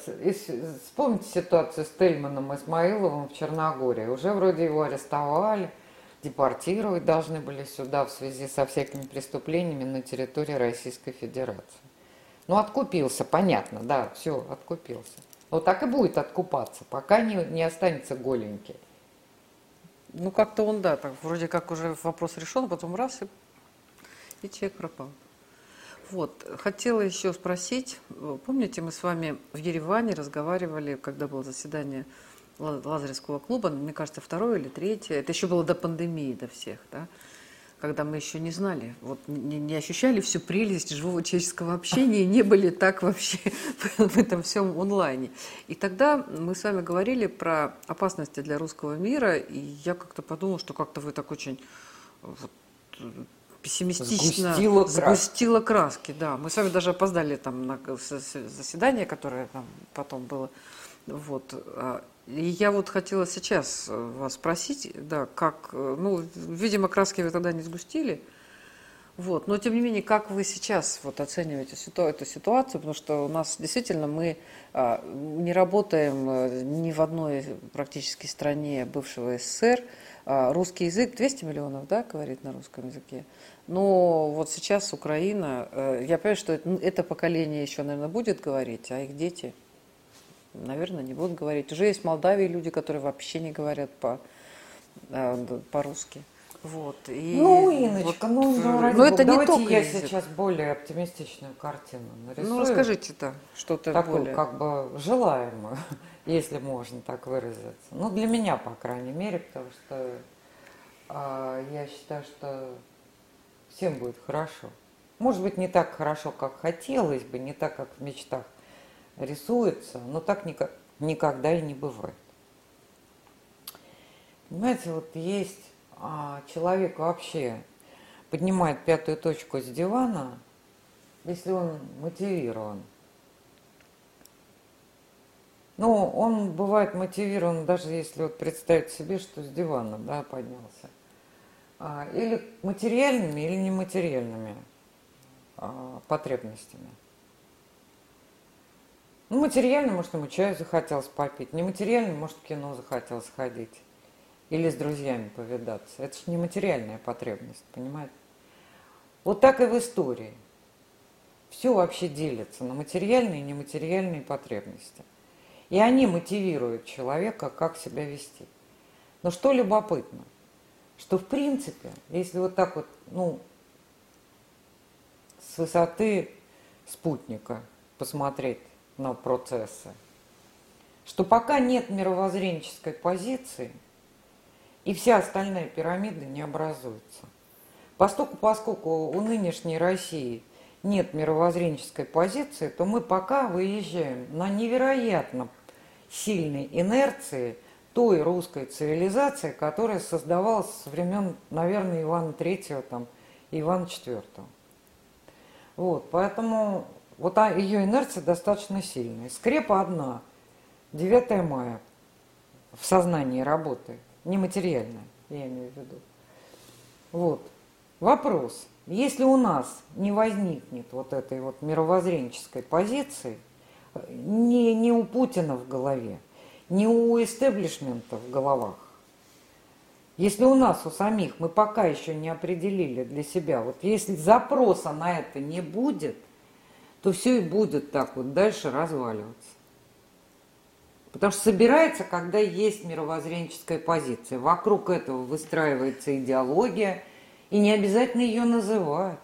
вспомните ситуацию с Тельманом Исмаиловым в Черногории. Уже вроде его арестовали, депортировать должны были сюда в связи со всякими преступлениями на территории Российской Федерации. Ну, откупился, понятно, да, все, откупился. Но так и будет откупаться, пока не, не останется голенький. Ну, как-то он, да, так, вроде как уже вопрос решен, потом раз, и, и человек пропал. Вот, хотела еще спросить, помните, мы с вами в Ереване разговаривали, когда было заседание Лазаревского клуба, мне кажется, второе или третье, это еще было до пандемии, до всех, да? когда мы еще не знали, вот не, не ощущали всю прелесть живого человеческого общения, не были так вообще (laughs) в этом всем онлайне. И тогда мы с вами говорили про опасности для русского мира, и я как-то подумала, что как-то вы так очень вот, пессимистично сгустила, сгустила краски. Да, мы с вами даже опоздали там на заседание, которое там потом было. Вот. А, и я вот хотела сейчас э, вас спросить, да, как, э, ну, видимо, краски вы тогда не сгустили, вот, но тем не менее, как вы сейчас вот оцениваете ситу, эту ситуацию, потому что у нас действительно мы а, не работаем э, ни в одной практически стране бывшего СССР, а, русский язык 200 миллионов, да, говорит на русском языке. Но вот сейчас Украина, я понимаю, что это, это поколение еще, наверное, будет говорить, а их дети – наверное, не будут говорить. Уже есть в Молдавии люди, которые вообще не говорят по, э, по-русски. Вот. И ну, Иночка, вот, ну, ну, ради но это не давайте только я язык. сейчас более оптимистичную картину нарисую. Ну, расскажите-то что-то Такую, более... как бы, желаемую, (laughs) если можно так выразиться. Ну, для меня, по крайней мере, потому что а, я считаю, что всем будет хорошо. Может быть, не так хорошо, как хотелось бы, не так, как в мечтах рисуется, но так никогда и не бывает. Понимаете, вот есть а, человек вообще поднимает пятую точку с дивана, если он мотивирован. Ну, он бывает мотивирован, даже если вот представить себе, что с дивана да, поднялся. А, или материальными, или нематериальными а, потребностями. Ну, материально, может, ему чаю захотелось попить. Нематериально, может, в кино захотелось сходить. Или с друзьями повидаться. Это же не материальная потребность, понимаете? Вот так и в истории. Все вообще делится на материальные и нематериальные потребности. И они мотивируют человека, как себя вести. Но что любопытно, что в принципе, если вот так вот, ну, с высоты спутника посмотреть на процессы, что пока нет мировоззренческой позиции, и вся остальная пирамида не образуется. Поскольку, поскольку у нынешней России нет мировоззренческой позиции, то мы пока выезжаем на невероятно сильной инерции той русской цивилизации, которая создавалась со времен, наверное, Ивана Третьего там, и Ивана Четвертого. Вот, поэтому вот ее инерция достаточно сильная. Скрепа одна. 9 мая в сознании работы. Нематериальная, я имею в виду. Вот. Вопрос. Если у нас не возникнет вот этой вот мировоззренческой позиции, не, не у Путина в голове, не у истеблишмента в головах, если у нас, у самих, мы пока еще не определили для себя, вот если запроса на это не будет – то все и будет так вот дальше разваливаться. Потому что собирается, когда есть мировоззренческая позиция. Вокруг этого выстраивается идеология, и не обязательно ее называть.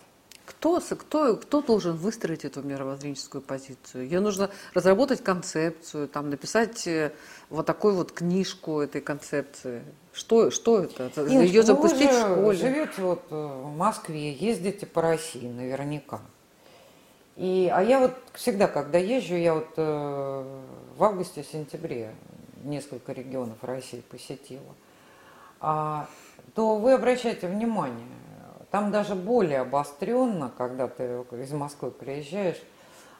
Кто, кто, кто должен выстроить эту мировоззренческую позицию? Ее нужно разработать концепцию, там, написать э, вот такую вот книжку этой концепции. Что, что это? Нет, Ее запустить в школе? живете вот э, в Москве, ездите по России наверняка. И, а я вот всегда, когда езжу, я вот э, в августе-сентябре несколько регионов России посетила, а, то вы обращаете внимание, там даже более обостренно, когда ты из Москвы приезжаешь,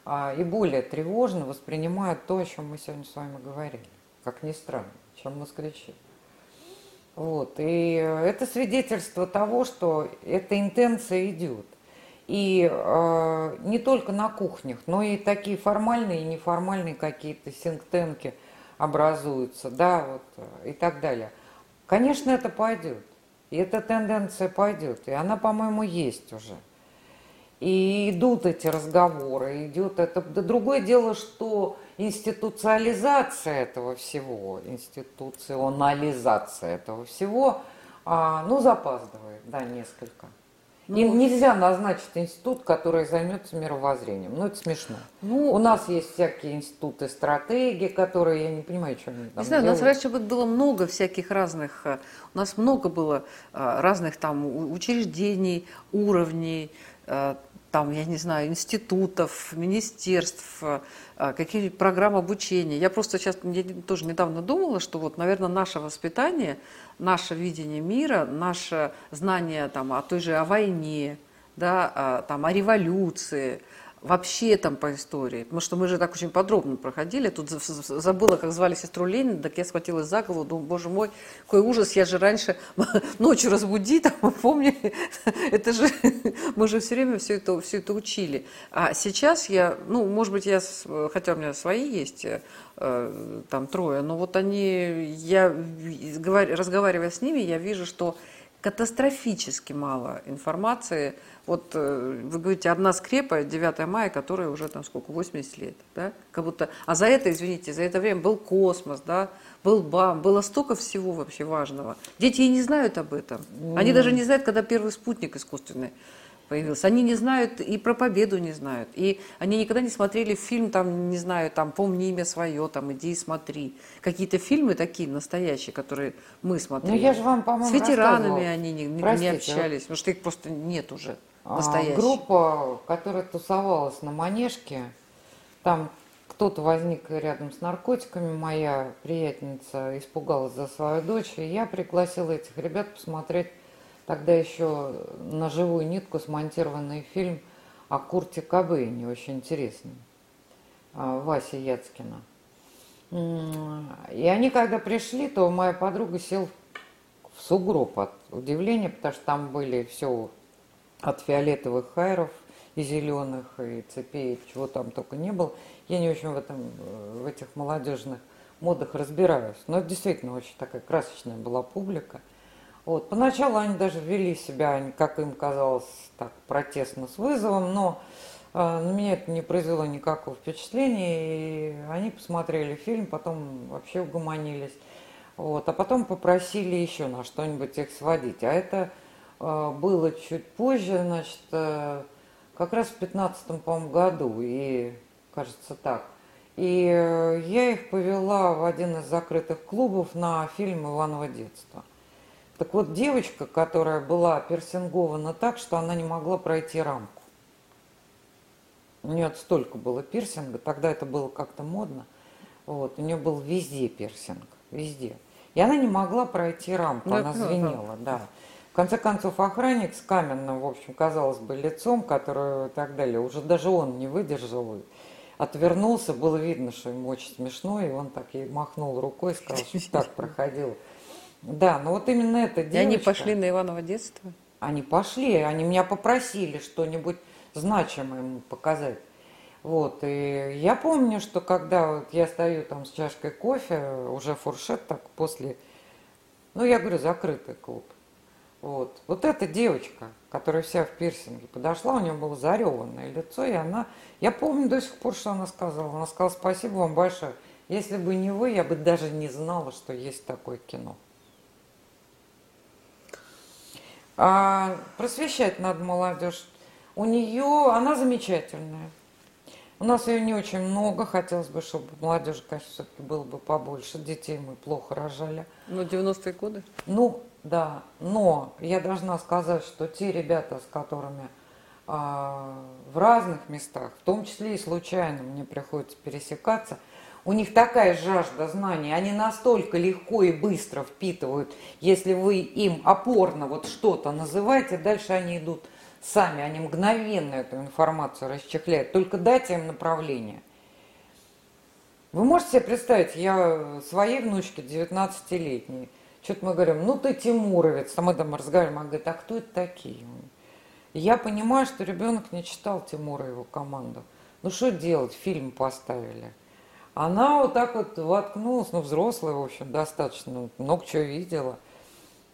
а, и более тревожно воспринимают то, о чем мы сегодня с вами говорили, как ни странно, чем москвичи. Вот. И это свидетельство того, что эта интенция идет. И э, не только на кухнях, но и такие формальные и неформальные какие-то синктенки образуются, да, вот, и так далее. Конечно, это пойдет. И эта тенденция пойдет. И она, по-моему, есть уже. И идут эти разговоры, идет это. Да другое дело, что институциализация этого всего, институционализация этого всего, а, ну, запаздывает, да, несколько. Ну, Им нельзя назначить институт, который займется мировоззрением. Ну, это смешно. Ну, У нас есть всякие институты стратегии, которые, я не понимаю, что они там Не знаю, делают. у нас раньше было много всяких разных, э, у нас много было э, разных там учреждений, уровней, э, там, я не знаю, институтов, министерств, какие-нибудь программы обучения. Я просто сейчас я тоже недавно думала, что вот, наверное, наше воспитание – наше видение мира, наше знание там, о той же о войне, да, о, там, о революции, вообще там по истории. Потому что мы же так очень подробно проходили. Тут забыла, как звали сестру Ленина, так я схватилась за голову, думаю, боже мой, какой ужас, я же раньше (laughs) ночью разбуди, там, (laughs) помнили, это же, мы же все время все это, все это учили. А сейчас я, ну, может быть, я, хотя у меня свои есть, э, там трое, но вот они, я, разговаривая с ними, я вижу, что катастрофически мало информации вот э, вы говорите, одна скрепа 9 мая, которая уже там сколько, 80 лет, да? Как будто, а за это, извините, за это время был космос, да, был БАМ, было столько всего вообще важного. Дети и не знают об этом. Они даже не знают, когда первый спутник искусственный появился. Они не знают и про победу не знают. И они никогда не смотрели фильм, там, не знаю, там, помни имя свое, там, иди и смотри. Какие-то фильмы такие настоящие, которые мы смотрели. Ну, я же вам, по-моему, С ветеранами они не, не общались, потому что их просто нет уже. А, настоящий. Группа, которая тусовалась на Манежке, там кто-то возник рядом с наркотиками, моя приятельница испугалась за свою дочь, и я пригласила этих ребят посмотреть тогда еще на живую нитку смонтированный фильм о Курте Кобейне, очень интересный, а, Вася Яцкина. И они, когда пришли, то моя подруга сел в сугроб от удивления, потому что там были все от фиолетовых хайров и зеленых, и цепей, чего там только не было. Я не очень в, этом, в этих молодежных модах разбираюсь. Но это действительно очень такая красочная была публика. Вот. Поначалу они даже вели себя, как им казалось, так протестно с вызовом, но э, на меня это не произвело никакого впечатления. И они посмотрели фильм, потом вообще угомонились. Вот. А потом попросили еще на что-нибудь их сводить. А это а, было чуть позже, значит, э, как раз в 15 по году, и кажется так. И э, я их повела в один из закрытых клубов на фильм «Иваново детство». Так вот, девочка, которая была пирсингована так, что она не могла пройти рамку. У нее столько было пирсинга, тогда это было как-то модно. Вот, у нее был везде пирсинг, везде. И она не могла пройти рамку, да, она звенела, да. да конце концов, охранник с каменным, в общем, казалось бы, лицом, который и так далее, уже даже он не выдержал отвернулся, было видно, что ему очень смешно, и он так и махнул рукой, сказал, что так проходило. Да, но вот именно это девочка. И они пошли на Иваново детство? Они пошли, они меня попросили что-нибудь значимое ему показать. Вот, и я помню, что когда вот я стою там с чашкой кофе, уже фуршет так после, ну, я говорю, закрытый клуб. Вот. вот эта девочка, которая вся в пирсинге, подошла, у нее было зареванное лицо, и она, я помню до сих пор, что она сказала. Она сказала, спасибо вам большое. Если бы не вы, я бы даже не знала, что есть такое кино. А просвещать надо молодежь. У нее, она замечательная. У нас ее не очень много, хотелось бы, чтобы молодежи, конечно, все-таки было бы побольше. Детей мы плохо рожали. Ну, 90-е годы? Ну, да, но я должна сказать, что те ребята, с которыми э, в разных местах, в том числе и случайно мне приходится пересекаться, у них такая жажда знаний, они настолько легко и быстро впитывают, если вы им опорно вот что-то называете, дальше они идут сами, они мгновенно эту информацию расчехляют, только дайте им направление. Вы можете себе представить, я своей внучке 19-летней, что-то мы говорим, ну ты Тимуровец, а мы там разговариваем, она говорит, а кто это такие? я понимаю, что ребенок не читал Тимура и его команду. Ну что делать, фильм поставили. Она вот так вот воткнулась, ну взрослая, в общем, достаточно, много чего видела.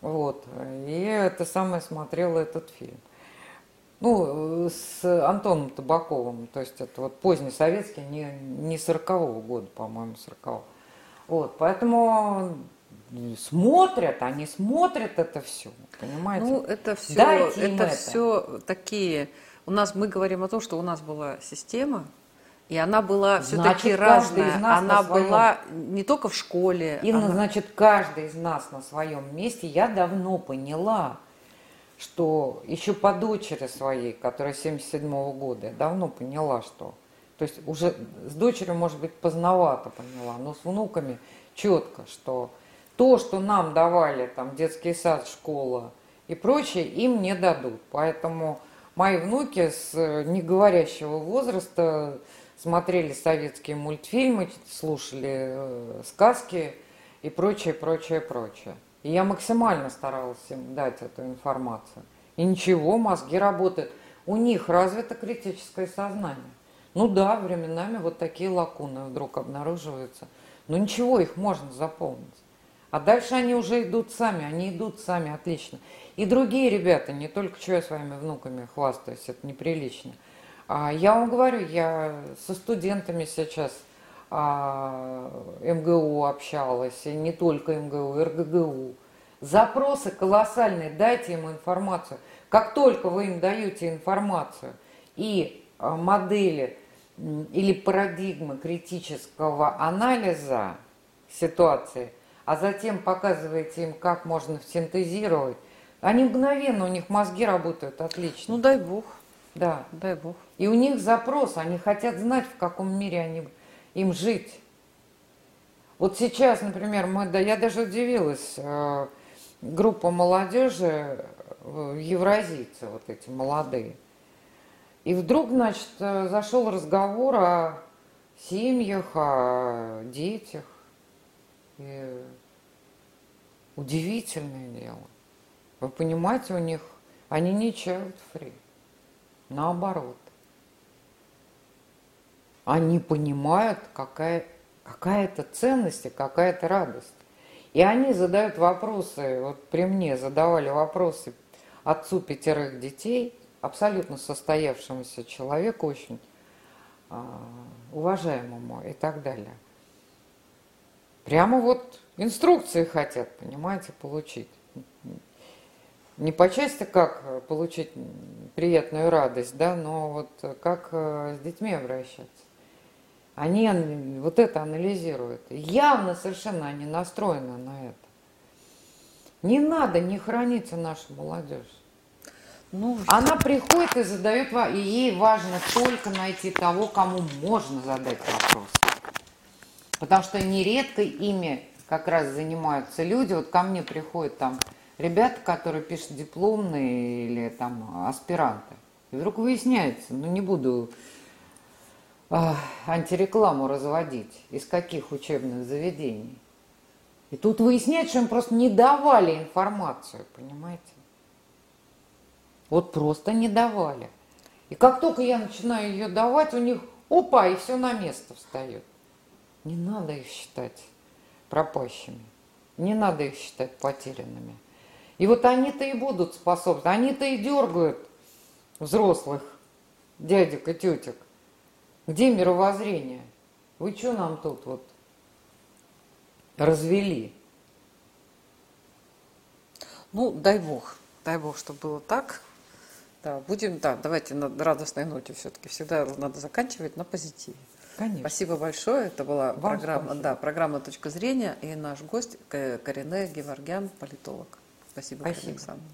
Вот, и это самое смотрела этот фильм. Ну, с Антоном Табаковым, то есть это вот поздний советский, не, не 40-го года, по-моему, 40-го. Вот, поэтому смотрят, они смотрят это все. Понимаете? Ну, это все, Дайте это, это. все такие. У нас мы говорим о том, что у нас была система, и она была все-таки разная. нас Она на своем- была не только в школе. Инна, она- значит, каждый из нас на своем месте, я давно поняла, что еще по дочери своей, которая 77 года, я давно поняла, что... То есть уже с дочерью, может быть, поздновато поняла, но с внуками четко, что то, что нам давали, там, детский сад, школа и прочее, им не дадут. Поэтому мои внуки с э, неговорящего возраста смотрели советские мультфильмы, слушали э, сказки и прочее, прочее, прочее. И я максимально старалась им дать эту информацию. И ничего, мозги работают. У них развито критическое сознание. Ну да, временами вот такие лакуны вдруг обнаруживаются. Но ничего, их можно заполнить. А дальше они уже идут сами, они идут сами, отлично. И другие ребята, не только что я своими внуками хвастаюсь, это неприлично. А я вам говорю, я со студентами сейчас а, МГУ общалась, и не только МГУ, РГГУ. Запросы колоссальные, дайте им информацию. Как только вы им даете информацию и а, модели или парадигмы критического анализа ситуации, а затем показываете им, как можно синтезировать, они мгновенно, у них мозги работают отлично. Ну дай бог, Да. дай бог. И у них запрос, они хотят знать, в каком мире они, им жить. Вот сейчас, например, мы, да, я даже удивилась, э, группа молодежи, э, евразийцы, вот эти молодые. И вдруг, значит, э, зашел разговор о семьях, о детях. И удивительное дело. Вы понимаете, у них, они не child free. Наоборот. Они понимают, какая, какая-то ценность и какая-то радость. И они задают вопросы, вот при мне задавали вопросы отцу пятерых детей, абсолютно состоявшемуся человеку, очень а, уважаемому и так далее. Прямо вот инструкции хотят, понимаете, получить. Не по части, как получить приятную радость, да, но вот как э, с детьми обращаться. Они вот это анализируют. Явно совершенно они настроены на это. Не надо, не храните нашу молодежь. Ну, Она приходит и задает, ва- и ей важно только найти того, кому можно задать вопрос. Потому что нередко ими как раз занимаются люди. Вот ко мне приходят там ребята, которые пишут дипломные или там аспиранты. И вдруг выясняется, ну не буду а, антирекламу разводить, из каких учебных заведений. И тут выясняется, что им просто не давали информацию, понимаете? Вот просто не давали. И как только я начинаю ее давать, у них опа, и все на место встает. Не надо их считать пропащими. Не надо их считать потерянными. И вот они-то и будут способны. Они-то и дергают взрослых дядек и тетек. Где мировоззрение? Вы что нам тут вот развели? ну, дай бог, дай бог, чтобы было так. Да, будем, да, давайте на радостной ноте все-таки всегда надо заканчивать на позитиве. Конечно. Спасибо большое. Это была Вам программа, спасибо. да, программа «Точка зрения» и наш гость К- Корене Геворгян, политолог. Спасибо, Спасибо. Александровна.